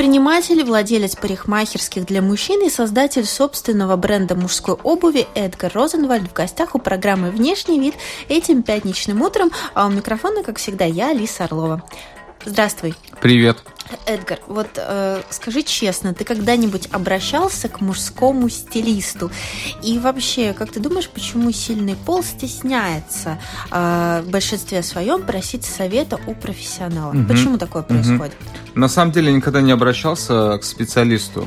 Предприниматель, владелец парикмахерских для мужчин и создатель собственного бренда мужской обуви Эдгар Розенвальд в гостях у программы «Внешний вид» этим пятничным утром, а у микрофона, как всегда, я, Алиса Орлова. Здравствуй. Привет. Эдгар, вот э, скажи честно, ты когда-нибудь обращался к мужскому стилисту? И вообще, как ты думаешь, почему сильный пол стесняется э, в большинстве своем просить совета у профессионала? Угу. Почему такое происходит? Угу. На самом деле никогда не обращался к специалисту.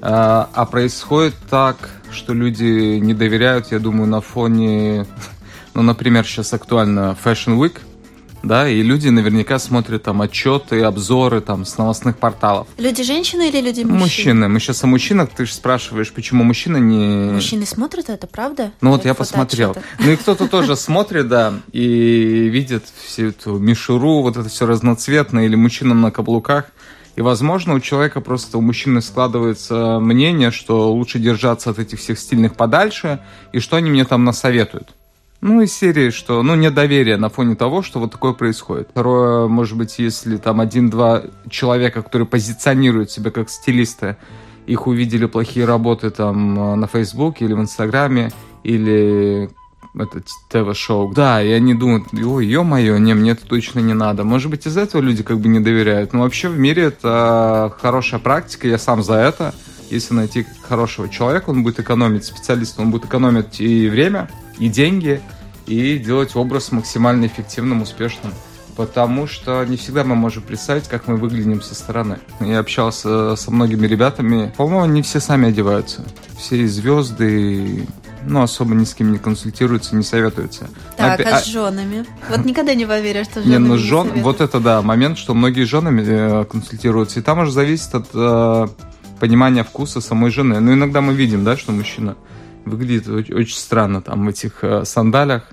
А, а происходит так, что люди не доверяют, я думаю, на фоне, ну, например, сейчас актуально Fashion Week, да, и люди наверняка смотрят там отчеты, обзоры там с новостных порталов. Люди женщины или люди мужчины? Мужчины. Мы сейчас о мужчинах, ты же спрашиваешь, почему мужчины не... Мужчины смотрят это, правда? Ну вот я посмотрел. Ну и кто-то тоже смотрит, да, и видит всю эту мишуру, вот это все разноцветное, или мужчина на каблуках. И, возможно, у человека просто, у мужчины складывается мнение, что лучше держаться от этих всех стильных подальше, и что они мне там насоветуют. Ну, из серии, что, ну, недоверие на фоне того, что вот такое происходит. Второе, может быть, если там один-два человека, которые позиционируют себя как стилисты, их увидели плохие работы там э, на Фейсбуке или в Инстаграме, или это ТВ-шоу. Да, и они думают, ой, ё-моё, не, мне это точно не надо. Может быть, из-за этого люди как бы не доверяют. Но вообще в мире это хорошая практика, я сам за это. Если найти хорошего человека, он будет экономить, специалист, он будет экономить и время, и деньги, и делать образ максимально эффективным, успешным. Потому что не всегда мы можем представить, как мы выглядим со стороны. Я общался со многими ребятами. По-моему, не все сами одеваются. Все звезды, ну, особо ни с кем не консультируются, не советуются. Так, а, а с женами? Вот никогда не поверишь, что жены не, ну, жен, не Вот это, да, момент, что многие женами э, консультируются. И там уже зависит от э, понимания вкуса самой жены. Но иногда мы видим, да, что мужчина выглядит очень странно там в этих э, сандалях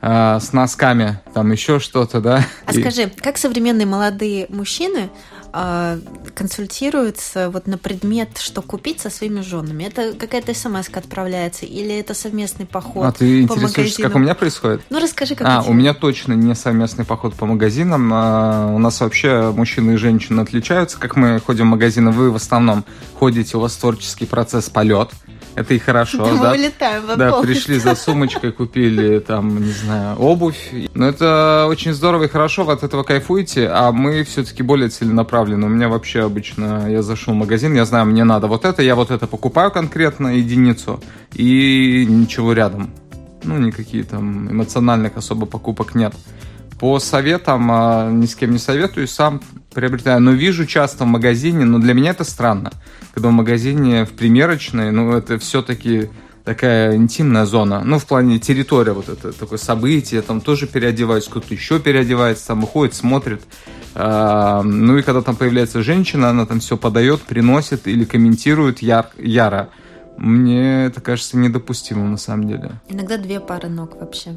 э, с носками, там еще что-то, да. А и... скажи, как современные молодые мужчины э, консультируются вот на предмет, что купить со своими женами? Это какая-то смс отправляется или это совместный поход А ты по интересуешься, магазинам? как у меня происходит? Ну, расскажи, как А, у меня точно не совместный поход по магазинам. А, у нас вообще мужчины и женщины отличаются. Как мы ходим в магазины, вы в основном ходите, у вас творческий процесс полет. Это и хорошо, Мы да? вылетаем в Да, пришли за сумочкой, купили там, не знаю, обувь. Но это очень здорово и хорошо, вы от этого кайфуете, а мы все-таки более целенаправлены. У меня вообще обычно, я зашел в магазин, я знаю, мне надо вот это, я вот это покупаю конкретно, единицу, и ничего рядом. Ну, никакие там эмоциональных особо покупок нет. По советам а, ни с кем не советую, сам приобретаю. Но вижу часто в магазине, но для меня это странно. Когда в магазине, в примерочной, ну, это все-таки такая интимная зона. Ну, в плане территория вот это, такое событие, там тоже переодеваюсь, кто-то еще переодевается, там выходит, смотрит. А, ну и когда там появляется женщина, она там все подает, приносит или комментирует яр, яро. Мне это кажется недопустимым на самом деле. Иногда две пары ног вообще.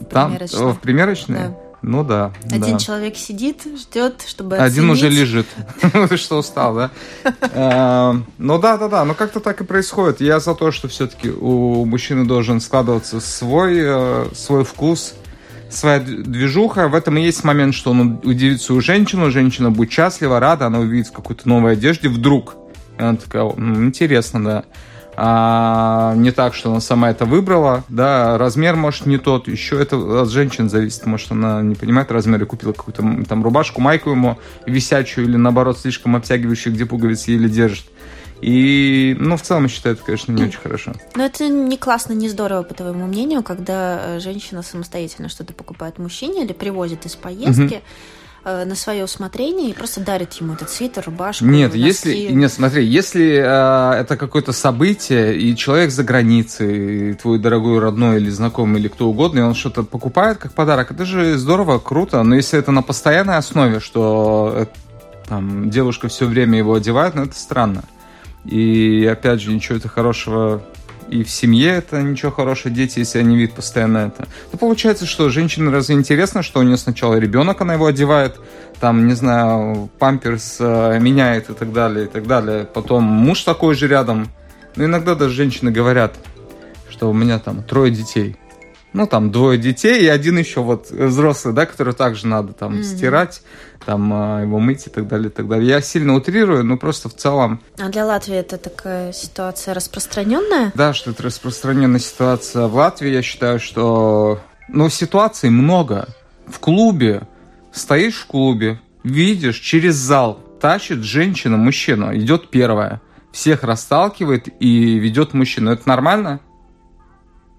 В там, примерочной. в примерочной? Да. Ну да. Один да. человек сидит, ждет, чтобы Один уже лежит, что устал, да? Э, ну да, да, да, но как-то так и происходит. Я за то, что все-таки у мужчины должен складываться свой, э, свой вкус, своя движуха. В этом и есть момент, что он удивится у женщины, женщина будет счастлива, рада, она увидит в какой-то новой одежде вдруг. И она такая, ну, интересно, да а не так, что она сама это выбрала, да, размер, может, не тот, еще это от женщин зависит, может, она не понимает размер и купила какую-то там рубашку, майку ему висячую или, наоборот, слишком обтягивающую, где пуговицы еле держит. И, ну, в целом, я считаю, это, конечно, не очень хорошо. Но это не классно, не здорово, по твоему мнению, когда э, женщина самостоятельно что-то покупает мужчине или привозит из поездки, угу Э, на свое усмотрение и просто дарит ему этот свитер, рубашку. Нет, если нет, смотри, если э, это какое-то событие и человек за границей, и твой дорогой родной или знакомый или кто угодно, и он что-то покупает как подарок, это же здорово, круто. Но если это на постоянной основе, что э, там девушка все время его одевает, ну это странно. И опять же, ничего это хорошего и в семье это ничего хорошего, дети, если они видят постоянно это. То получается, что женщине разве интересно, что у нее сначала ребенок, она его одевает, там, не знаю, памперс э, меняет и так далее, и так далее. Потом муж такой же рядом. Но иногда даже женщины говорят, что у меня там трое детей. Ну, там двое детей и один еще вот взрослый, да, который также надо там mm-hmm. стирать, там а, его мыть и так далее, и так далее. Я сильно утрирую, но просто в целом... А для Латвии это такая ситуация распространенная? Да, что это распространенная ситуация в Латвии. Я считаю, что... Ну, ситуаций много. В клубе, стоишь в клубе, видишь, через зал тащит женщина мужчину, идет первая, всех расталкивает и ведет мужчину. Это нормально?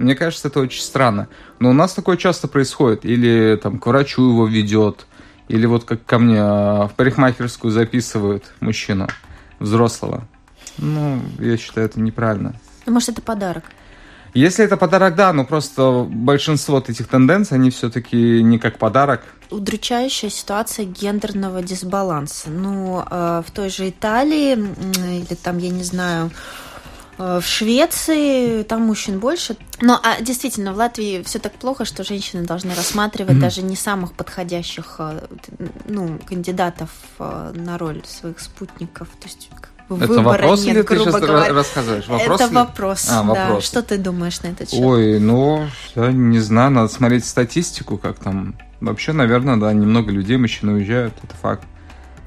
Мне кажется, это очень странно. Но у нас такое часто происходит. Или там к врачу его ведет, или вот как ко мне а, в парикмахерскую записывают мужчину взрослого. Ну, я считаю, это неправильно. Ну, может, это подарок? Если это подарок, да, но просто большинство этих тенденций, они все-таки не как подарок. Удручающая ситуация гендерного дисбаланса. Ну, э, в той же Италии, или там, я не знаю, в Швеции там мужчин больше. Но а, действительно, в Латвии все так плохо, что женщины должны рассматривать mm-hmm. даже не самых подходящих э, ну, кандидатов э, на роль своих спутников. То есть это вопрос нет, или ты сейчас говоря. рассказываешь? Вопрос это ли? вопрос, а, да. Вопрос. Что ты думаешь на этот счет? Ой, ну, я не знаю, надо смотреть статистику, как там. Вообще, наверное, да, немного людей мужчин уезжают, это факт.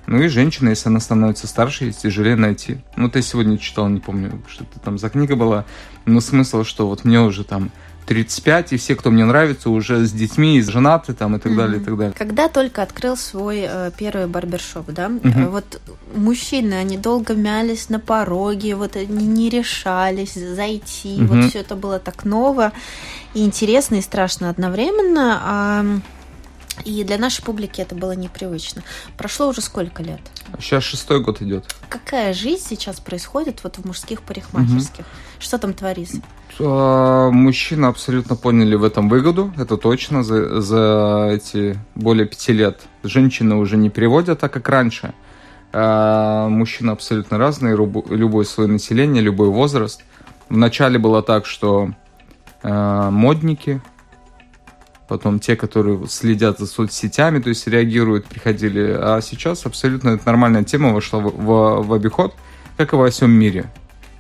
Ну и женщина, если она становится старше, ей тяжелее найти. Ну, ты сегодня читал, не помню, что это там за книга была. Но смысл, что вот мне уже там 35, и все, кто мне нравится, уже с детьми, и женаты там и так mm-hmm. далее, и так далее. Когда только открыл свой э, первый барбершоп, да, mm-hmm. вот мужчины, они долго мялись на пороге, вот они не решались зайти, mm-hmm. вот все это было так ново и интересно, и страшно одновременно. А и для нашей публики это было непривычно. Прошло уже сколько лет? Сейчас шестой год идет. Какая жизнь сейчас происходит вот в мужских парикмахерских? Угу. Что там творится? А, мужчины абсолютно поняли в этом выгоду, это точно, за, за эти более пяти лет. Женщины уже не переводят так, как раньше. А, мужчины абсолютно разные, любое свое население, любой возраст. Вначале было так, что а, модники, потом те, которые следят за соцсетями, то есть реагируют, приходили. А сейчас абсолютно это нормальная тема вошла в, в, в обиход, как и во всем мире.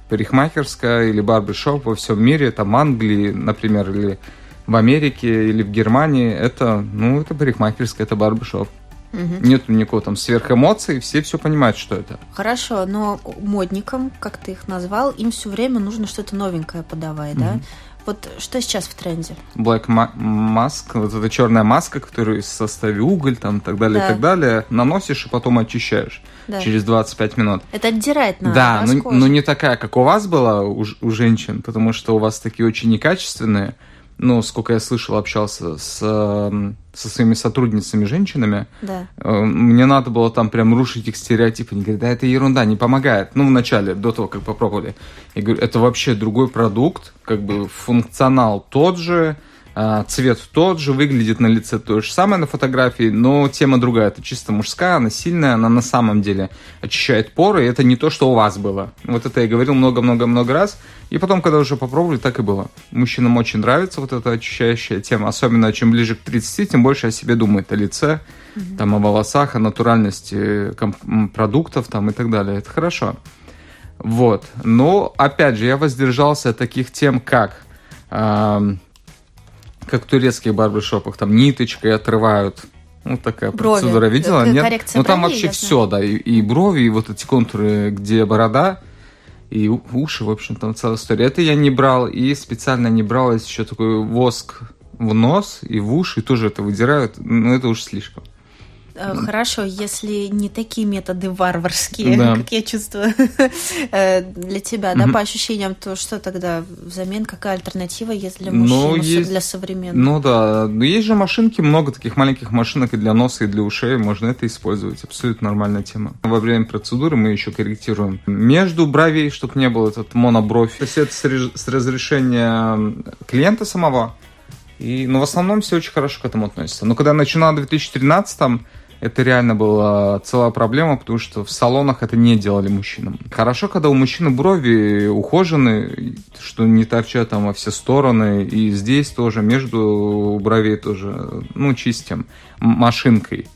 Парикмахерская или барбершоп во всем мире, там Англии, например, или в Америке, или в Германии, это, ну, это парикмахерская, это барбершоп. Угу. Нет никакого там сверхэмоций, все все понимают, что это. Хорошо, но модникам, как ты их назвал, им все время нужно что-то новенькое подавать, угу. да? Вот что сейчас в тренде? Black Mask, вот эта черная маска, которую в составе уголь, там, так далее, да. и так далее, наносишь и потом очищаешь да. через 25 минут. Это отдирает на Да, но, но не такая, как у вас была у, у женщин, потому что у вас такие очень некачественные ну, сколько я слышал, общался с, эм, со своими сотрудницами, женщинами, да. Э, мне надо было там прям рушить их стереотипы. Они говорят, да это ерунда, не помогает. Ну, вначале, до того, как попробовали. Я говорю, это вообще другой продукт, как бы функционал тот же, цвет тот же, выглядит на лице то же самое на фотографии, но тема другая. Это чисто мужская, она сильная, она на самом деле очищает поры, и это не то, что у вас было. Вот это я говорил много-много-много раз. И потом, когда уже попробовали, так и было. Мужчинам очень нравится вот эта очищающая тема, особенно чем ближе к 30, тем больше о себе думает, о лице, mm-hmm. там, о волосах, о натуральности продуктов там, и так далее. Это хорошо. Вот. Но, опять же, я воздержался от таких тем, как как в турецких барбершопах, там ниточкой отрывают. Ну, такая брови. процедура видела? Нет? Коррекция ну, там вообще ясно. все, да, и, и брови, и вот эти контуры, где борода, и уши, в общем, там целая история. Это я не брал, и специально не брал, есть еще такой воск в нос и в уши, и тоже это выдирают, но это уж слишком. Э, хорошо, если не такие методы варварские, да. как я чувствую э, для тебя, да, по ощущениям, то что тогда взамен, какая альтернатива есть для мужчин, ну, есть, для современных? Ну да, но есть же машинки, много таких маленьких машинок и для носа, и для ушей, можно это использовать, абсолютно нормальная тема. Во время процедуры мы еще корректируем между бровей, чтобы не было этот монобровь. То есть это с разрешения клиента самого, и, но в основном все очень хорошо к этому относятся. Но когда я начинал в 2013 это реально была целая проблема, потому что в салонах это не делали мужчинам. Хорошо, когда у мужчины брови ухожены, что не торчат там во все стороны, и здесь тоже, между бровей тоже, ну, чистим машинкой.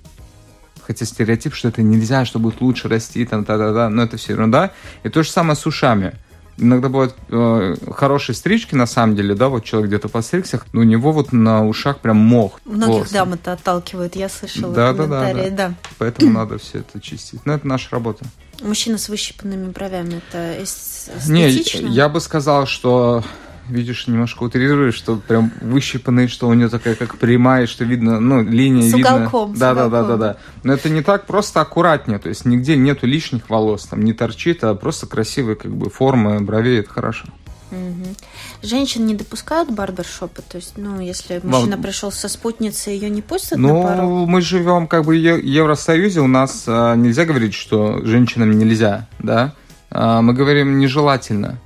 Хотя стереотип, что это нельзя, что будет лучше расти, там, да-да-да, но это все ерунда. И то же самое с ушами. Иногда бывают э, хорошие стрижки, на самом деле, да, вот человек где-то постригся, но у него вот на ушах прям мох. Многих волосы. дам это отталкивает, я слышала да, да, да, да, да. Поэтому надо все это чистить. Но это наша работа. Мужчина с выщипанными бровями, это эстетично? Не, я бы сказал, что видишь, немножко утрируешь, что прям выщипанный, что у нее такая как прямая, что видно, ну, линия с видно. Уголком, да, да, да, да, да. Но это не так просто аккуратнее, то есть нигде нету лишних волос, там не торчит, а просто красивые как бы формы бровей, это хорошо. Угу. Женщин не допускают барбершопы? То есть, ну, если мужчина Вам... пришел со спутницей, ее не пустят ну, на пару? мы живем как бы в Евросоюзе, у нас а, нельзя говорить, что женщинам нельзя, да? А, мы говорим нежелательно.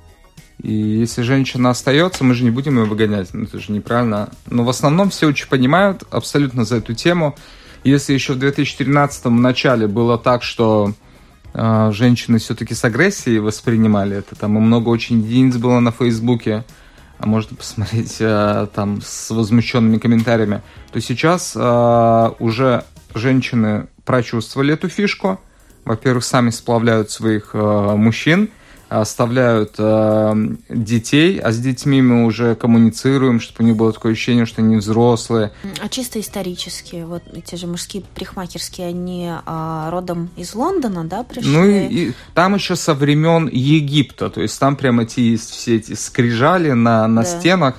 И если женщина остается, мы же не будем ее выгонять. Ну, это же неправильно. Но в основном все очень понимают абсолютно за эту тему. Если еще в 2013 начале было так, что э, женщины все-таки с агрессией воспринимали это, там и много очень единиц было на Фейсбуке, а можно посмотреть э, там с возмущенными комментариями, то сейчас э, уже женщины прочувствовали эту фишку. Во-первых, сами сплавляют своих э, мужчин, оставляют э, детей, а с детьми мы уже коммуницируем, чтобы у них было такое ощущение, что они взрослые. А чисто исторически, вот эти же мужские парикмахерские, они э, родом из Лондона, да, пришли? Ну и, и там еще со времен Египта, то есть там прямо эти есть все эти скрижали на, на да. стенах,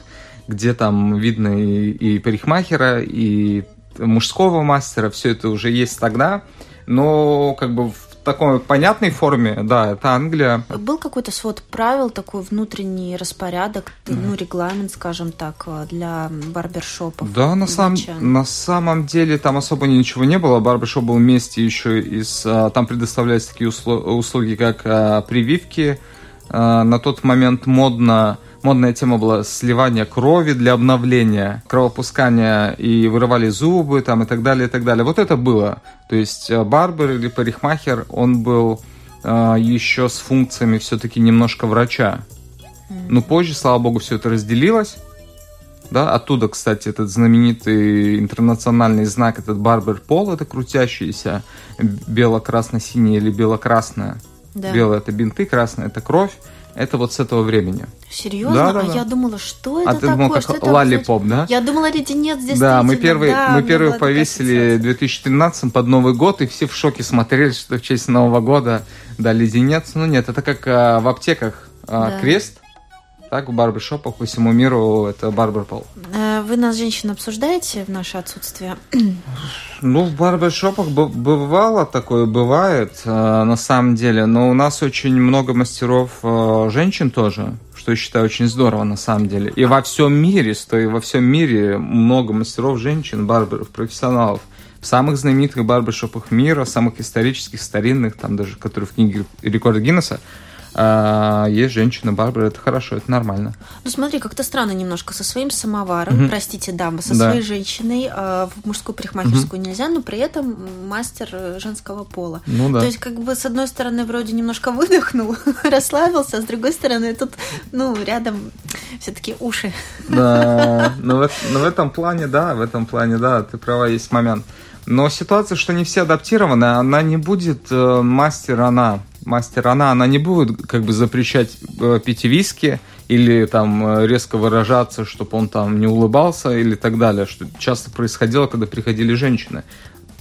где там видно и, и парикмахера, и мужского мастера, все это уже есть тогда, но как бы в такой понятной форме, да, это Англия. Был какой-то свод правил, такой внутренний распорядок, ну, регламент, скажем так, для барбершопов? Да, на, сам, на самом деле там особо ничего не было. Барбершоп был вместе еще из... А, там предоставлялись такие услуги, как а, прививки. На тот момент модно модная тема была сливание крови для обновления, кровопускания и вырывали зубы там и так далее, и так далее. Вот это было. То есть э, барбер или парикмахер, он был э, еще с функциями все-таки немножко врача. Но позже, слава богу, все это разделилось. Да, оттуда, кстати, этот знаменитый интернациональный знак, этот барбер пол, это крутящийся бело-красно-синий или бело-красное. Да. Белое это бинты, красное это кровь это вот с этого времени. Серьезно? Да, да, а да. я думала, что это а такое? А ты думал, как лалипоп, да? Я думала, леденец здесь Да, мы первый, да, мы первый повесили в 2013 под Новый год, и все в шоке смотрели, что в честь Нового года, да, леденец. Ну нет, это как а, в аптеках а, да. крест, так, в барбершопах по всему миру это барберпол. Э, вы нас, женщин, обсуждаете в наше отсутствие? Ну, в барбершопах бывало такое, бывает, э, на самом деле. Но у нас очень много мастеров э, женщин тоже, что я считаю очень здорово, на самом деле. И во всем мире, что и во всем мире много мастеров женщин, барберов, профессионалов. В самых знаменитых барбершопах мира, самых исторических, старинных, там даже, которые в книге рекорда Гиннесса, а, есть женщина Барбара, это хорошо, это нормально. Ну смотри, как-то странно немножко со своим самоваром, угу. простите, дама, со да. своей женщиной э, в мужскую парикмахерскую угу. нельзя, но при этом мастер э, женского пола. Ну да. То есть как бы с одной стороны вроде немножко выдохнул, расслабился, а с другой стороны тут, ну, рядом все-таки уши. Да, но в, но в этом плане, да, в этом плане, да, ты права, есть момент. Но ситуация, что не все адаптированы, она не будет э, мастер она мастер, она, она не будет как бы запрещать э, пить виски или там э, резко выражаться, чтобы он там не улыбался или так далее, что часто происходило, когда приходили женщины.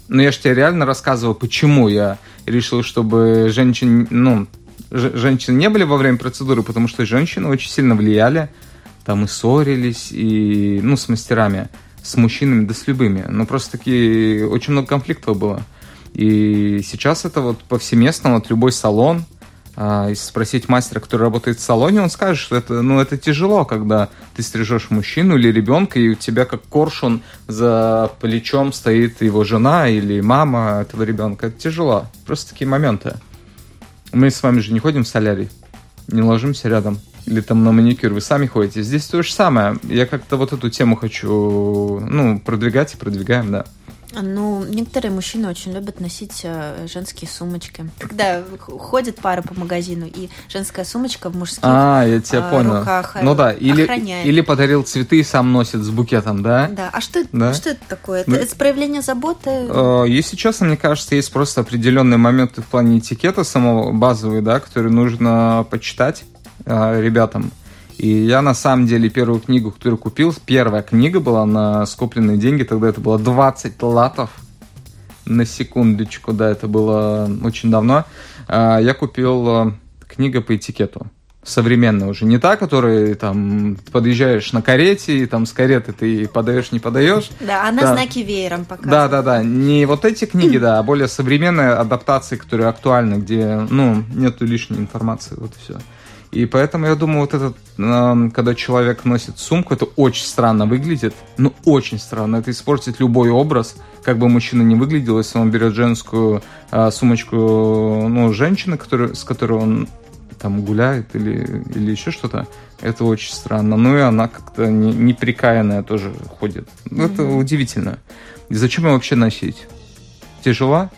Но я же тебе реально рассказывал, почему я решил, чтобы женщин, ну, женщины не были во время процедуры, потому что женщины очень сильно влияли, там и ссорились, и, ну, с мастерами, с мужчинами, да с любыми. Но просто таки очень много конфликтов было. И сейчас это вот повсеместно, вот любой салон, а, если спросить мастера, который работает в салоне, он скажет, что это, ну, это тяжело, когда ты стрижешь мужчину или ребенка, и у тебя как коршун за плечом стоит его жена или мама этого ребенка. Это тяжело. Просто такие моменты. Мы с вами же не ходим в солярий, не ложимся рядом. Или там на маникюр вы сами ходите. Здесь то же самое. Я как-то вот эту тему хочу, ну, продвигать и продвигаем, да. Ну, некоторые мужчины очень любят носить э, женские сумочки. Когда ходят пары по магазину, и женская сумочка в мужских а, я тебя э, понял. руках ну да, или, охраняет. или подарил цветы и сам носит с букетом, да? Да. А что, Да. что это такое? Это, Ну, это проявление заботы? Э, Если честно, мне кажется, есть просто определенные моменты в плане этикета самого базовые, да, которые нужно почитать э, ребятам. И я на самом деле первую книгу, которую купил, первая книга была на скопленные деньги, тогда это было 20 латов. На секундочку, да, это было очень давно. А, Я купил э, книга по этикету. Современная уже. Не та, которая там подъезжаешь на карете, и там с кареты ты подаешь, не подаешь. Да, она да. знаки веером показывает. Да, да, да. Не вот эти книги, да, а более современные адаптации, которые актуальны, где, ну, нету лишней информации, вот и все. И поэтому я думаю, вот этот, эм, когда человек носит сумку, это очень странно выглядит. Ну, очень странно. Это испортит любой образ, как бы мужчина не выглядел, если он берет женскую э, сумочку, ну, женщины, который, с которой он там гуляет или, или еще что-то. Это очень странно. Ну и она как-то не, неприкаянная тоже ходит. Ну, Это удивительно. И зачем ее вообще носить? Тяжело?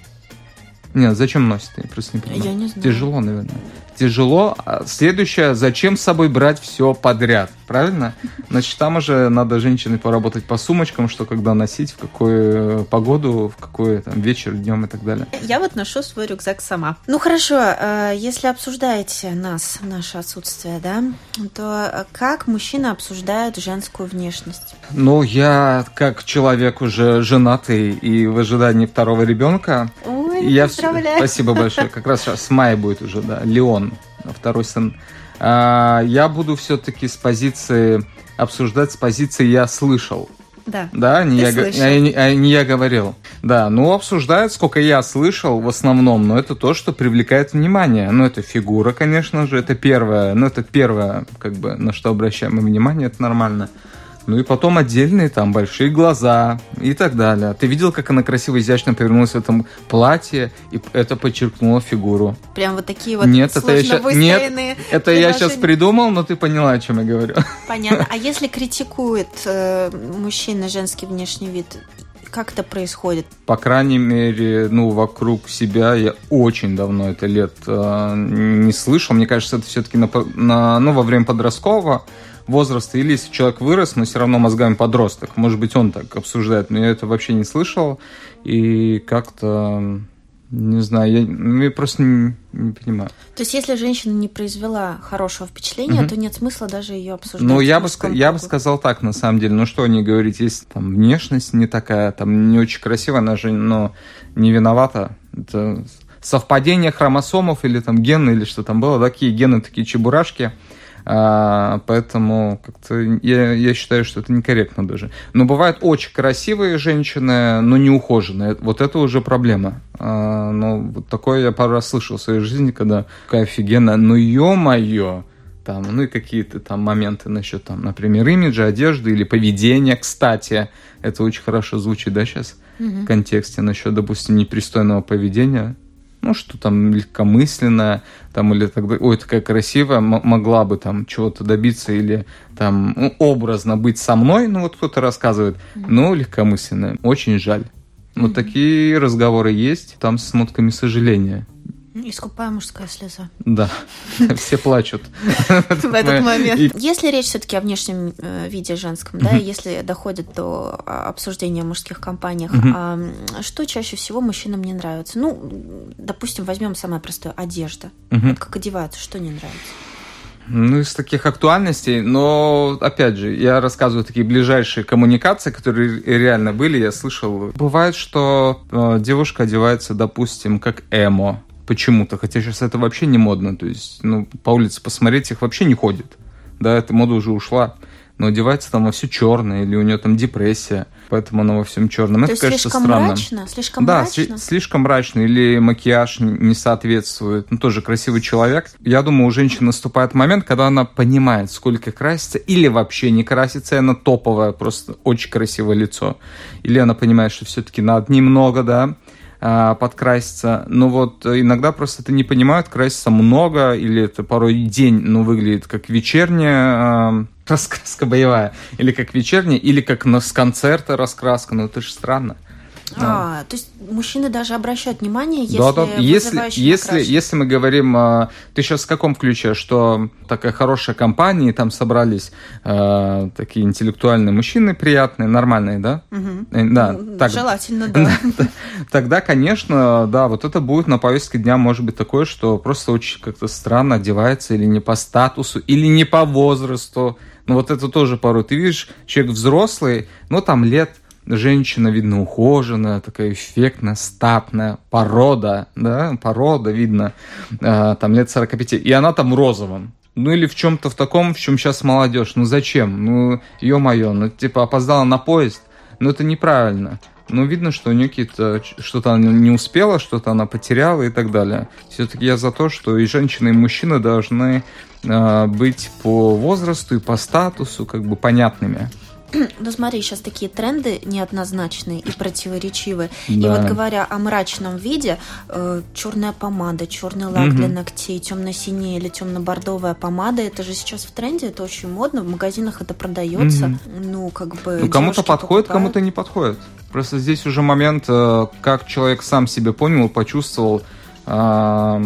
Нет, зачем носит? Я просто не понимаю. Я не знаю. Тяжело, наверное. Тяжело. А Следующее, зачем с собой брать все подряд? Правильно? Значит, там уже надо женщине поработать по сумочкам, что когда носить, в какую погоду, в какой там вечер, днем и так далее. Я вот ношу свой рюкзак сама. Ну хорошо, э, если обсуждаете нас наше отсутствие, да, то э, как мужчины обсуждают женскую внешность? Ну, я как человек уже женатый и в ожидании второго ребенка, Ой, я поздравляю. Спасибо большое. Как раз сейчас с мая будет уже, да, Леон, второй сын. А, я буду все-таки с позиции обсуждать с позиции я слышал. Да. Да, не я, слышал. а не, а не я говорил. Да, ну обсуждают, сколько я слышал в основном, но это то, что привлекает внимание. Ну, это фигура, конечно же, это первое, ну, это первое, как бы, на что обращаем внимание, это нормально. Ну и потом отдельные там большие глаза и так далее. Ты видел, как она красиво, изящно повернулась в этом платье, и это подчеркнуло фигуру. Прям вот такие вот Нет, это я ща- нет, Это я сейчас придумал, но ты поняла, о чем я говорю. Понятно. А если критикует э, мужчина женский внешний вид, как это происходит? по крайней мере, ну, вокруг себя я очень давно это лет э, не слышал. Мне кажется, это все-таки на, на- ну, во время подросткового возраста, или если человек вырос, но все равно мозгами подросток. Может быть, он так обсуждает, но я это вообще не слышал. И как-то, не знаю, я, ну, я просто не, не понимаю. То есть, если женщина не произвела хорошего впечатления, Мгм. то нет смысла даже ее обсуждать. Ну, я бы, я бы сказал так, на самом деле. Ну, что не говорить, если там внешность не такая, там не очень красивая, она же, ну, не виновата. Это совпадение хромосомов или там гены, или что там было, такие гены, такие чебурашки. А, поэтому как-то я, я считаю, что это некорректно даже. Но бывают очень красивые женщины, но не ухоженные. Вот это уже проблема. А, ну, вот такое я пару раз слышал в своей жизни, когда такая офигенная, ну ё-моё, там, ну и какие-то там моменты насчет, там, например, имиджа, одежды или поведения, кстати. Это очень хорошо звучит, да, сейчас Мгм. в контексте насчет, допустим, непристойного поведения. Ну, что там легкомысленное, там, или тогда, ой, такая красивая, могла бы там чего-то добиться, или там ну, образно быть со мной, ну, вот кто-то рассказывает, но легкомысленная. Очень жаль. Вот такие разговоры есть, там с нотками сожаления. Искупая мужская слеза. Да, все плачут. в этот момент. Если речь все-таки о внешнем э, виде женском, да, если доходит до а, обсуждения в мужских компаниях, а, что чаще всего мужчинам не нравится? Ну, допустим, возьмем самое простое одежда. Вот как одеваются, что не нравится? Ну, из таких актуальностей, но, опять же, я рассказываю такие ближайшие коммуникации, которые реально были, я слышал. Бывает, что э, девушка одевается, допустим, как эмо почему-то, хотя сейчас это вообще не модно, то есть, ну, по улице посмотреть их вообще не ходит, да, эта мода уже ушла, но одевается там во все черное, или у нее там депрессия, поэтому она во всем черном. То это, конечно, слишком странно. мрачно? Слишком да, мрачно? сли- слишком мрачно, или макияж не соответствует. Ну, тоже красивый человек. Я думаю, у женщины наступает момент, когда она понимает, сколько красится, или вообще не красится, и она топовая, просто очень красивое лицо. Или она понимает, что все-таки надо немного, да, а, подкраситься. Но вот э, иногда просто это не понимают, краситься много, или это порой день, ну, выглядит как вечерняя а, раскраска боевая, или как вечерняя, или как с концерта раскраска, ну, это же странно. А, то есть мужчины даже обращают внимание, если да, да. Если, если, если мы говорим, а, ты сейчас в каком ключе, что такая хорошая компания, там собрались э, такие интеллектуальные мужчины, приятные, нормальные, да? Угу. Да, ну, так, желательно, да. Тогда, конечно, да, вот это будет на повестке дня, может быть, такое, что просто очень как-то странно одевается или не по статусу, или не по возрасту. Ну вот это тоже порой. Ты видишь, человек взрослый, ну там лет женщина, видно, ухоженная, такая эффектная, статная, порода, да, порода, видно, э, там лет 45, и она там розовом. Ну или в чем-то в таком, в чем сейчас молодежь. Ну зачем? Ну, ё-моё, ну типа опоздала на поезд. Ну это неправильно. Ну, видно, что у нее какие-то что-то она не успела, что-то она потеряла и так далее. Все-таки я за то, что и женщины, и мужчины должны э, быть по возрасту и по статусу как бы понятными. Ну смотри, сейчас такие тренды неоднозначные и противоречивые. Да. И вот говоря о мрачном виде, э, черная помада, черный лак угу. для ногтей, темно-синяя или темно-бордовая помада, это же сейчас в тренде, это очень модно, в магазинах это продается. Угу. Ну, как бы. Ну, кому-то подходит, кому-то не подходит. Просто здесь уже момент, э, как человек сам себе понял, почувствовал, э,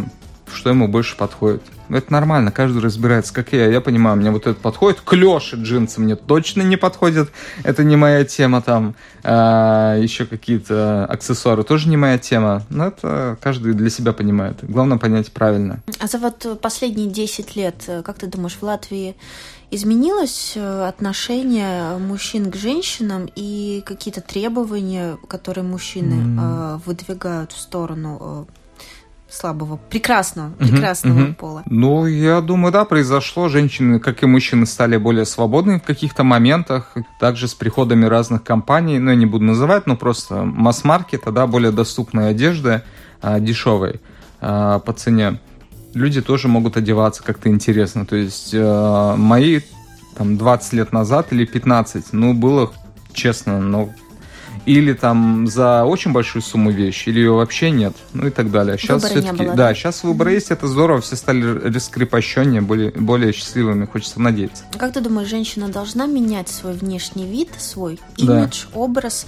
что ему больше подходит. Это нормально, каждый разбирается, как я. Я понимаю, мне вот это подходит. Клёши джинсы мне точно не подходят. Это не моя тема там. А, еще какие-то аксессуары тоже не моя тема. Но это каждый для себя понимает. Главное понять правильно. А за вот последние 10 лет, как ты думаешь, в Латвии изменилось э, отношение мужчин к женщинам и какие-то требования, которые мужчины mm. выдвигают в сторону э, слабого, прекрасного, прекрасного uh-huh, uh-huh. пола? Ну, я думаю, да, произошло. Женщины, как и мужчины, стали более свободными в каких-то моментах. Также с приходами разных компаний, ну, я не буду называть, но просто масс-маркета, да, более доступной одежды, а, дешевой а, по цене. Люди тоже могут одеваться как-то интересно. То есть а, мои там 20 лет назад или 15, ну, было честно, но или там за очень большую сумму вещи, или ее вообще нет, ну и так далее. Сейчас все-таки, да, да, сейчас выбор есть, это здорово, все стали раскрепощеннее, более, более счастливыми, хочется надеяться. Как ты думаешь, женщина должна менять свой внешний вид, свой имидж, да. образ?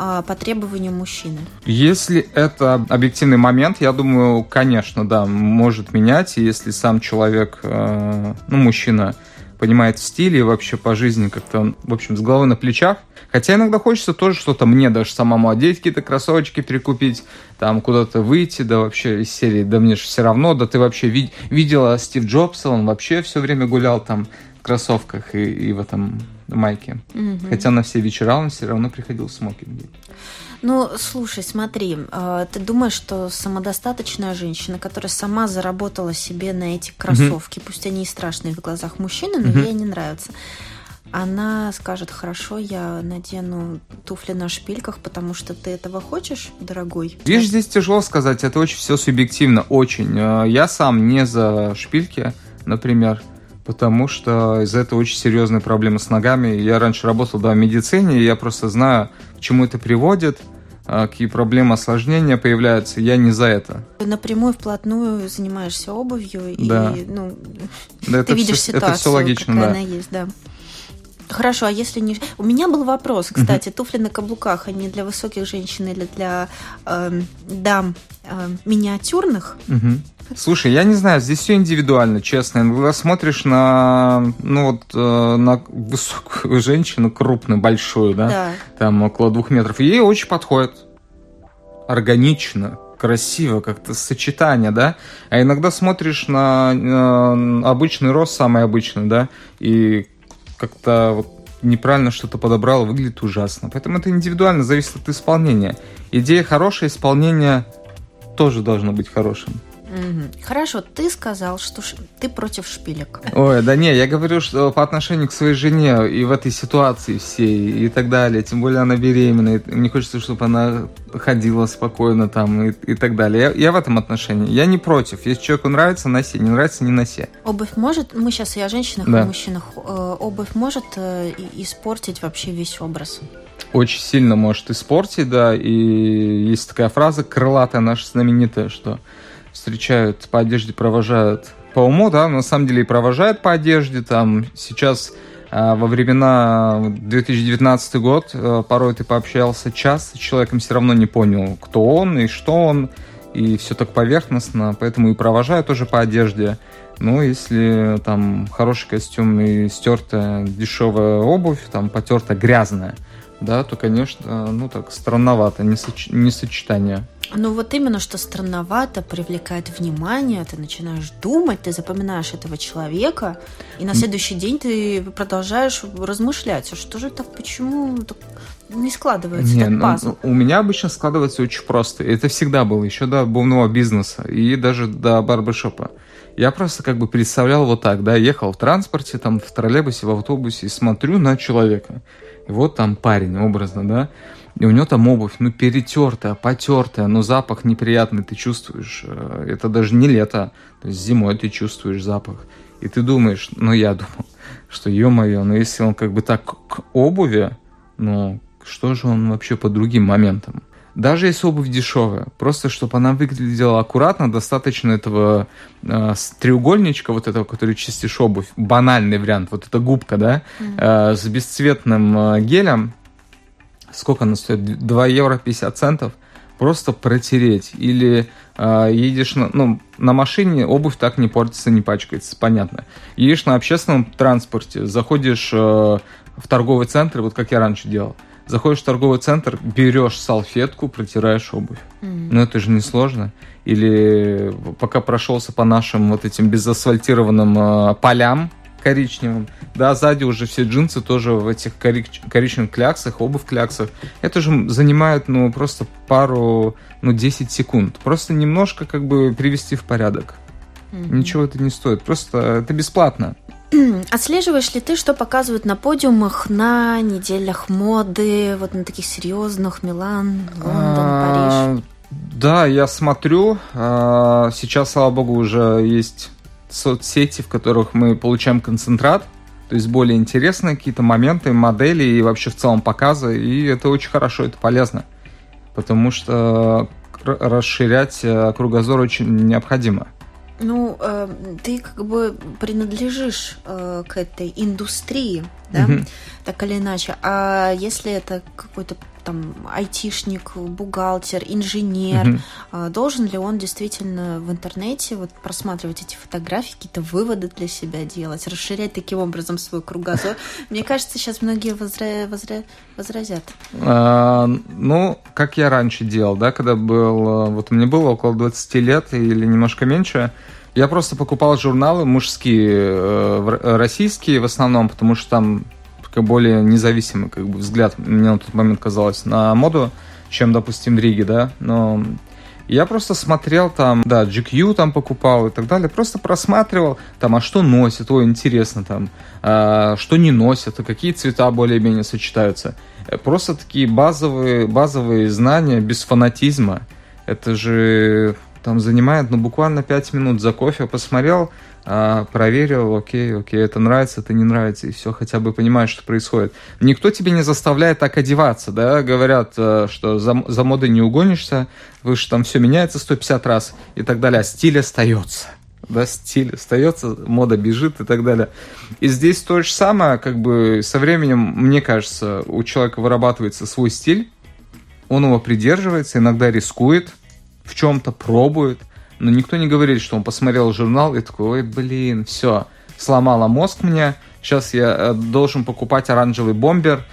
А, по требованию мужчины? Если это объективный момент, я думаю, конечно, да, может менять. Если сам человек, э, ну, мужчина, понимает в стиле и вообще по жизни как-то, в общем, с головой на плечах. Хотя иногда хочется тоже что-то мне даже самому одеть, какие-то кроссовочки прикупить, там куда-то выйти, да вообще из серии, да мне же все равно, да ты вообще вид- видела Стив Джобса, он вообще все время гулял там в кроссовках и, и в этом майке. Угу. Хотя на все вечера он все равно приходил в смокинге. Ну, слушай, смотри, э, ты думаешь, что самодостаточная женщина, которая сама заработала себе на эти кроссовки, mm пусть они и страшные в глазах мужчины, но mm ей они нравятся, она скажет, хорошо, я надену туфли на шпильках, потому что ты этого хочешь, дорогой? Видишь, здесь тяжело сказать, это очень все субъективно, очень. Э, я сам не за шпильки, например, потому что из-за этого очень серьезные проблемы с ногами. Я раньше работал да, в медицине, и я просто знаю, к чему это приводит, а, какие проблемы, осложнения появляются. Я не за это. Напрямую, вплотную занимаешься обувью, да. и ну, да, ты видишь все, ситуацию, это все логично, какая да. она есть, да. Хорошо, а если не... У меня был вопрос, кстати, туфли на каблуках, они для высоких женщин или для э, дам э, миниатюрных? Угу. Слушай, я не знаю, здесь все индивидуально, честно. Когда смотришь на, ну вот, э, на высокую женщину, крупную, большую, да, да, там около двух метров, ей очень подходит. Органично, красиво, как-то сочетание, да. А иногда смотришь на э, обычный рост, самый обычный, да, и как-то вот неправильно что-то подобрал, выглядит ужасно. Поэтому это индивидуально, зависит от исполнения. Идея хорошая, исполнение тоже должно быть хорошим. Угу. Хорошо, ты сказал, что ш... ты против шпилек. Ой, да не, я говорю, что по отношению к своей жене и в этой ситуации всей и так далее, тем более она беременна, мне хочется, чтобы она ходила спокойно там и, и так далее. Я, я в этом отношении, я не против. Если человеку нравится, носи, не нравится, не носи. Обувь может, мы сейчас и о женщинах, да. и о мужчинах, э, обувь может э, испортить вообще весь образ? Очень сильно может испортить, да, и есть такая фраза крылатая наша знаменитая, что встречают по одежде, провожают по уму, да, на самом деле и провожают по одежде, там сейчас А во времена 2019 год э, порой ты пообщался час с человеком, все равно не понял, кто он и что он, и все так поверхностно, поэтому и провожаю тоже по одежде. Ну, если там хороший костюм и стертая дешевая обувь, там потерта грязная, да, то, конечно, ну так странновато, не, соч... не сочетание. Ну вот именно, что странновато, привлекает внимание, ты начинаешь думать, ты запоминаешь этого человека, и на следующий день ты продолжаешь размышлять, а что же так, почему так не складывается не, так ну, пазл? У меня обычно складывается очень просто. Это всегда было, еще до обувного бизнеса и даже до барбершопа. Я просто как бы представлял вот так, да, ехал в транспорте, там в троллейбусе, в автобусе и смотрю на человека. И вот там парень, образно, да, и у него там обувь, ну, перетертая, потертая, но запах неприятный ты чувствуешь. Э, это даже не лето, то есть зимой ты чувствуешь запах. И ты думаешь, ну, я думал, что, ё-моё, ну, если он как бы так к обуви, ну, что же он вообще по другим моментам? Даже если обувь дешевая, просто чтобы она выглядела аккуратно, достаточно этого э, треугольничка, вот этого, который чистишь обувь, банальный вариант, вот эта губка, да, э, с бесцветным э, гелем, сколько она стоит? 2 евро 50 центов. Просто протереть. Или э, едешь на, ну, на машине, обувь так не портится, не пачкается, понятно. Едешь на общественном транспорте, заходишь э, в торговый центр, вот как я раньше делал. Заходишь в торговый центр, берешь салфетку, протираешь обувь. Mm. Ну это же не сложно. Или пока прошелся по нашим вот этим безасфальтированным э, полям, коричневым. Да, сзади уже все джинсы тоже в этих корич- коричневых кляксах, обувь в кляксах. Это же занимает, ну, просто пару, ну, 10 секунд. Просто немножко как бы привести в порядок. Mm-hmm. Ничего это не стоит. Просто это бесплатно. Отслеживаешь ли ты, что показывают на подиумах на неделях моды, вот на таких серьезных, Милан, Лондон, а, Париж? Да, я смотрю. А, сейчас, слава богу, уже есть соцсети, в которых мы получаем концентрат, то есть более интересные какие-то моменты, модели и вообще в целом показы, и это очень хорошо, это полезно, потому что расширять э, кругозор очень необходимо. Ну, э, ты как бы принадлежишь э, к этой индустрии, да, угу. так или иначе. А если это какой-то там айтишник, бухгалтер, инженер, угу. должен ли он действительно в интернете вот просматривать эти фотографии, какие-то выводы для себя делать, расширять таким образом свой кругозор? Мне кажется, сейчас многие возра... Возра... возразят. А, ну, как я раньше делал, да, когда был, вот мне было около 20 лет или немножко меньше, я просто покупал журналы мужские, э, российские в основном, потому что там более независимый как бы, взгляд, мне на тот момент казалось, на моду, чем, допустим, в Риге, да, но я просто смотрел там, да, GQ там покупал и так далее, просто просматривал там, а что носит, ой, интересно там, а, что не носят, а какие цвета более-менее сочетаются. Э, просто такие базовые, базовые знания без фанатизма. Это же там занимает, ну, буквально 5 минут за кофе, посмотрел, а, проверил, окей, окей, это нравится, это не нравится, и все, хотя бы понимаешь, что происходит. Никто тебе не заставляет так одеваться, да, говорят, э, что за, за модой не угонишься, выше там все меняется 150 раз и так далее, а стиль остается. Да, стиль остается, мода бежит и так далее. И здесь то же самое, как бы со временем, мне кажется, у человека вырабатывается свой стиль, он его придерживается, иногда рискует, в чем-то пробует, но никто не говорит, что он посмотрел журнал и такой, ой, блин, все, сломала мозг мне, сейчас я э, должен покупать оранжевый бомбер,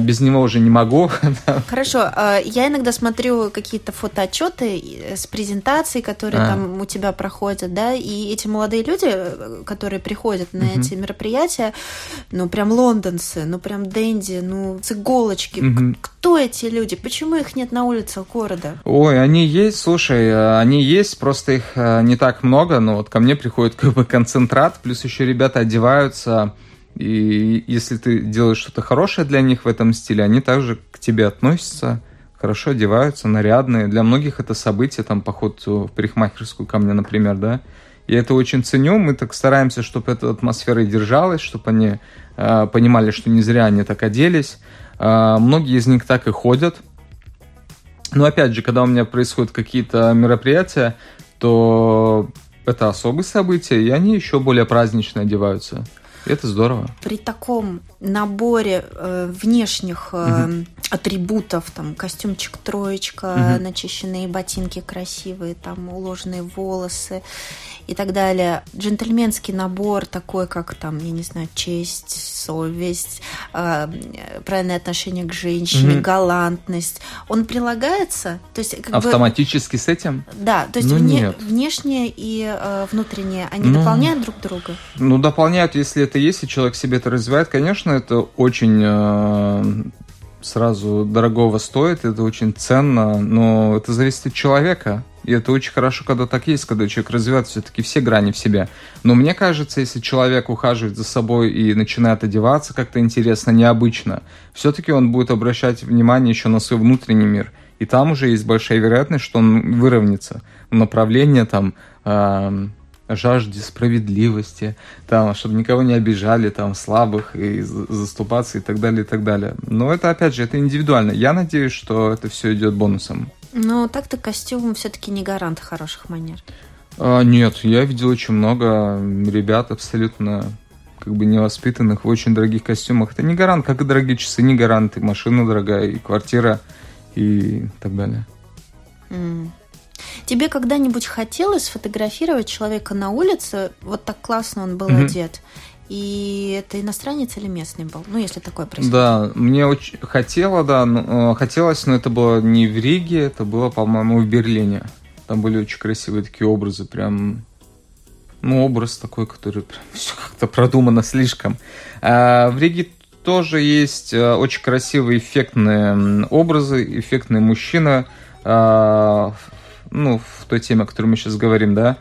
без него уже не могу. Хорошо, а, я иногда смотрю какие-то фотоотчеты с презентацией, которые а. там у тебя проходят, да, и эти молодые люди, которые приходят на угу. эти мероприятия, ну прям лондонцы, ну прям денди, ну с иголочки. Угу. Кто эти люди? Почему их нет на улицах города? Ой, они есть, слушай, э, они есть, просто их э, не так много, но вот ко мне приходит как бы концентрат, плюс еще ребята одеваются и если ты делаешь что-то хорошее для них в этом стиле, они также к тебе относятся, хорошо одеваются, нарядные. Для многих это событие, там, поход в парикмахерскую ко мне, например, да. Я это очень ценю. Мы так стараемся, чтобы эта атмосфера и держалась, чтобы они э, понимали, что не зря они так оделись. Э, многие из них так и ходят. Но опять же, когда у меня происходят какие-то мероприятия, то это особые события, и они еще более празднично одеваются. Это здорово. При таком наборе э, внешних э, угу. атрибутов, там костюмчик троечка, угу. начищенные ботинки красивые, там уложенные волосы и так далее. Джентльменский набор такой, как там, я не знаю, честь, совесть, э, правильное отношение к женщине, угу. галантность, он прилагается, то есть как автоматически бы, с этим? Да, то есть ну, вне, внешнее и э, внутреннее, они ну, дополняют друг друга. Ну дополняют, если это есть, и человек себе это развивает, конечно, это очень э, сразу дорогого стоит, это очень ценно, но это зависит от человека. И это очень хорошо, когда так есть, когда человек развивает все-таки все грани в себе. Но мне кажется, если человек ухаживает за собой и начинает одеваться как-то интересно, необычно, все-таки он будет обращать внимание еще на свой внутренний мир. И там уже есть большая вероятность, что он выровняется в направлении там, э, жажде справедливости, там, чтобы никого не обижали, там, слабых, и заступаться и так далее, и так далее. Но это, опять же, это индивидуально. Я надеюсь, что это все идет бонусом. Но так-то костюм все-таки не гарант хороших манер. А, нет, я видел очень много ребят абсолютно как бы невоспитанных в очень дорогих костюмах. Это не гарант, как и дорогие часы, не гарант, и машина дорогая, и квартира, и так далее. Mm. Тебе когда-нибудь хотелось сфотографировать человека на улице? Вот так классно он был mm-hmm. одет. И это иностранец или местный был? Ну, если такое происходит. Да, мне очень хотело, да, но, э, хотелось, но это было не в Риге, это было, по-моему, в Берлине. Там были очень красивые такие образы, прям ну, образ такой, который прям все как-то продумано слишком. А в Риге тоже есть э, очень красивые, эффектные образы, эффектные мужчины, а, ну, в той теме, о которой мы сейчас говорим, да,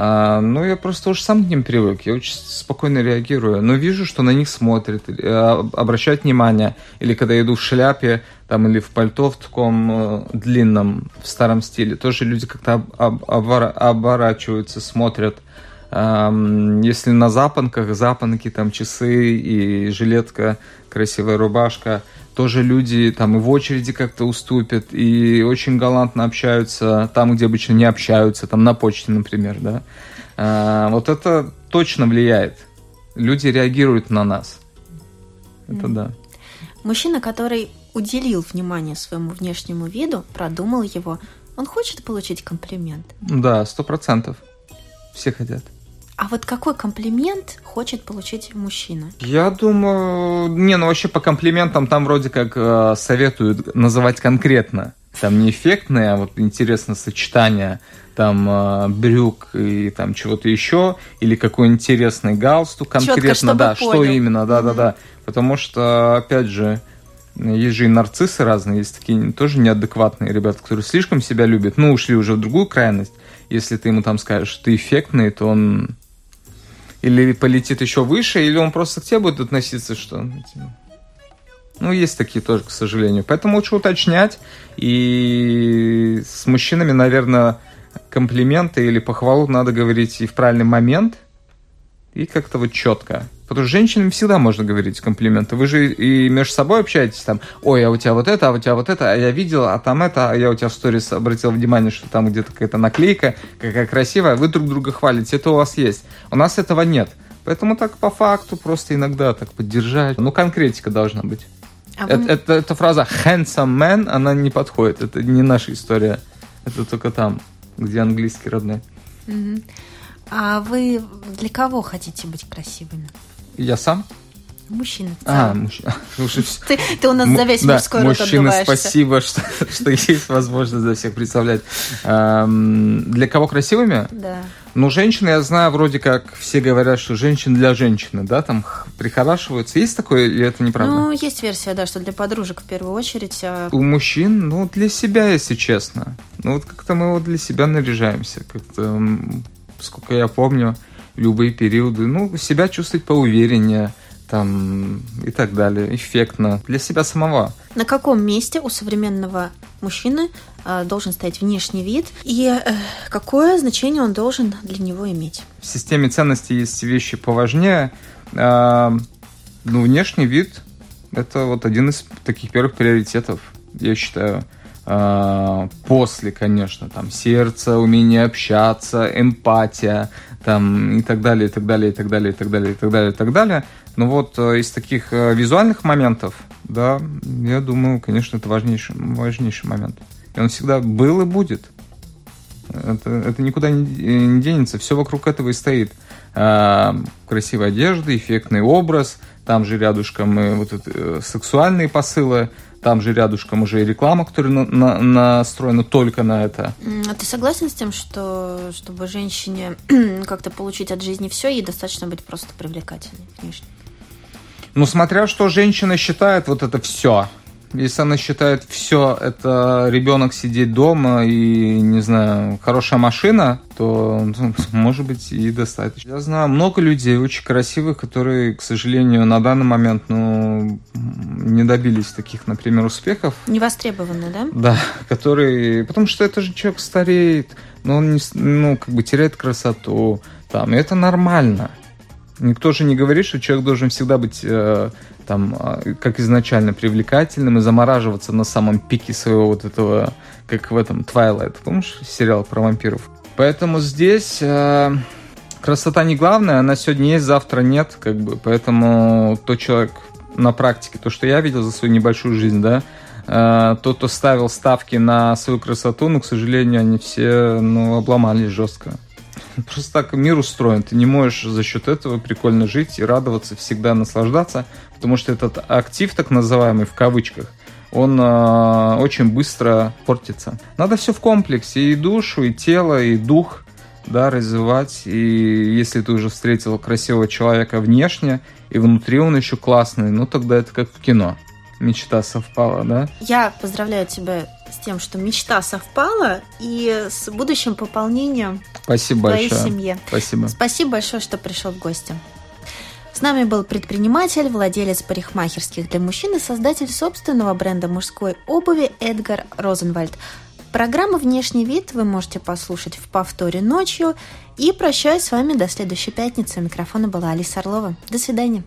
а, ну, я просто уже сам к ним привык, я очень спокойно реагирую. Но вижу, что на них смотрят, э, обращают внимание. Или когда я иду в шляпе, там, или в пальто в таком э, длинном, в старом стиле, тоже люди как-то об, об, обора, оборачиваются, смотрят. Если на запонках, запонки, там часы и жилетка, красивая рубашка, тоже люди там и в очереди как-то уступят, и очень галантно общаются там, где обычно не общаются, там на почте, например, да. А, вот это точно влияет. Люди реагируют на нас. Это mm. да. Мужчина, который уделил внимание своему внешнему виду, продумал его, он хочет получить комплимент? Да, сто процентов. Все хотят. А вот какой комплимент хочет получить мужчина? Я думаю, не, ну вообще по комплиментам там вроде как э, советуют называть конкретно. Там не эффектное, а вот интересное сочетание там э, брюк и там чего-то еще, или какой интересный галстук конкретно, Четко, да, понял. что именно, да, да, да. Потому что, опять же, есть же и нарциссы разные, есть такие тоже неадекватные ребята, которые слишком себя любят, ну, ушли уже в другую крайность. Если ты ему там скажешь, ты эффектный, то он или полетит еще выше, или он просто к тебе будет относиться, что... Ну, типа, ну, есть такие тоже, к сожалению. Поэтому лучше уточнять. И с мужчинами, наверное, комплименты или похвалу надо говорить и в правильный момент, и как-то вот четко. Потому что женщинам всегда можно говорить комплименты. Вы же и между собой общаетесь там, ой, а у тебя вот это, а у тебя вот это, а я видел, а там это, а я у тебя в сторис обратил внимание, что там где-то какая-то наклейка, какая красивая, вы друг друга хвалите, это у вас есть. У нас этого нет. Поэтому так по факту просто иногда так поддержать. Ну, конкретика должна быть. А вы... это, это, эта фраза handsome man, она не подходит. Это не наша история. Это только там, где английский родной. Угу. А вы для кого хотите быть красивыми? Я сам? Мужчина. А, мужчина. Ты, ты у нас за весь мужской род Мужчина, спасибо, что, что есть возможность за всех представлять. Эм, для кого красивыми? Да. Ну, женщины, я знаю, вроде как все говорят, что женщин для женщины, да, там прихорашиваются. Есть такое или это неправда? Ну, есть версия, да, что для подружек в первую очередь. А... У мужчин, ну, для себя, если честно. Ну, вот как-то мы вот для себя наряжаемся. Как-то, сколько я помню, любые периоды, ну, себя чувствовать поувереннее, там и так далее, эффектно для себя самого. На каком месте у современного мужчины э, должен стоять внешний вид и э, какое значение он должен для него иметь? В системе ценностей есть вещи поважнее. Э, ну, внешний вид – это вот один из таких первых приоритетов, я считаю. Э, после, конечно, там сердце, умение общаться, эмпатия, там и так далее, и так далее, и так далее, и так далее, и так далее, и так далее. Но вот э, из таких э, визуальных моментов, да, я думаю, конечно, это важнейший, важнейший момент. И он всегда был и будет. Это, это никуда не, не денется. Все вокруг этого и стоит. А, красивая одежда, эффектный образ, там же рядышком и вот это, э, сексуальные посылы, там же рядышком уже и реклама, которая на, на, настроена только на это. А ты согласен с тем, что чтобы женщине как-то получить от жизни все, ей достаточно быть просто привлекательной внешне? Ну, смотря что женщина считает вот это все. Если она считает все это ребенок сидеть дома и, не знаю, хорошая машина, то, ну, может быть, и достаточно. Я знаю много людей очень красивых, которые, к сожалению, на данный момент, ну, не добились таких, например, успехов. Не востребованы, да? Да, которые... Потому что это же человек стареет, но он, не, ну, как бы теряет красоту, там, и это нормально. Никто же не говорит, что человек должен всегда быть э, там, э, как изначально привлекательным и замораживаться на самом пике своего вот этого, как в этом Twilight, помнишь сериал про вампиров? Поэтому здесь э, красота не главная, она сегодня есть, завтра нет, как бы, поэтому тот человек на практике, то, что я видел за свою небольшую жизнь, да, э, тот, кто ставил ставки на свою красоту, но, к сожалению, они все, ну, обломались жестко. Просто так мир устроен. Ты не можешь за счет этого прикольно жить и радоваться, всегда наслаждаться, потому что этот актив, так называемый, в кавычках, он э, очень быстро портится. Надо все в комплексе, и душу, и тело, и дух, да, развивать. И если ты уже встретил красивого человека внешне, и внутри он еще классный, ну тогда это как в кино мечта совпала, да? Я поздравляю тебя тем, что мечта совпала и с будущим пополнением Спасибо твоей большое. семье. Спасибо. Спасибо большое, что пришел в гости. С нами был предприниматель, владелец парикмахерских для мужчин и создатель собственного бренда мужской обуви Эдгар Розенвальд. Программу «Внешний вид» вы можете послушать в повторе ночью. И прощаюсь с вами до следующей пятницы. У микрофона была Алиса Орлова. До свидания.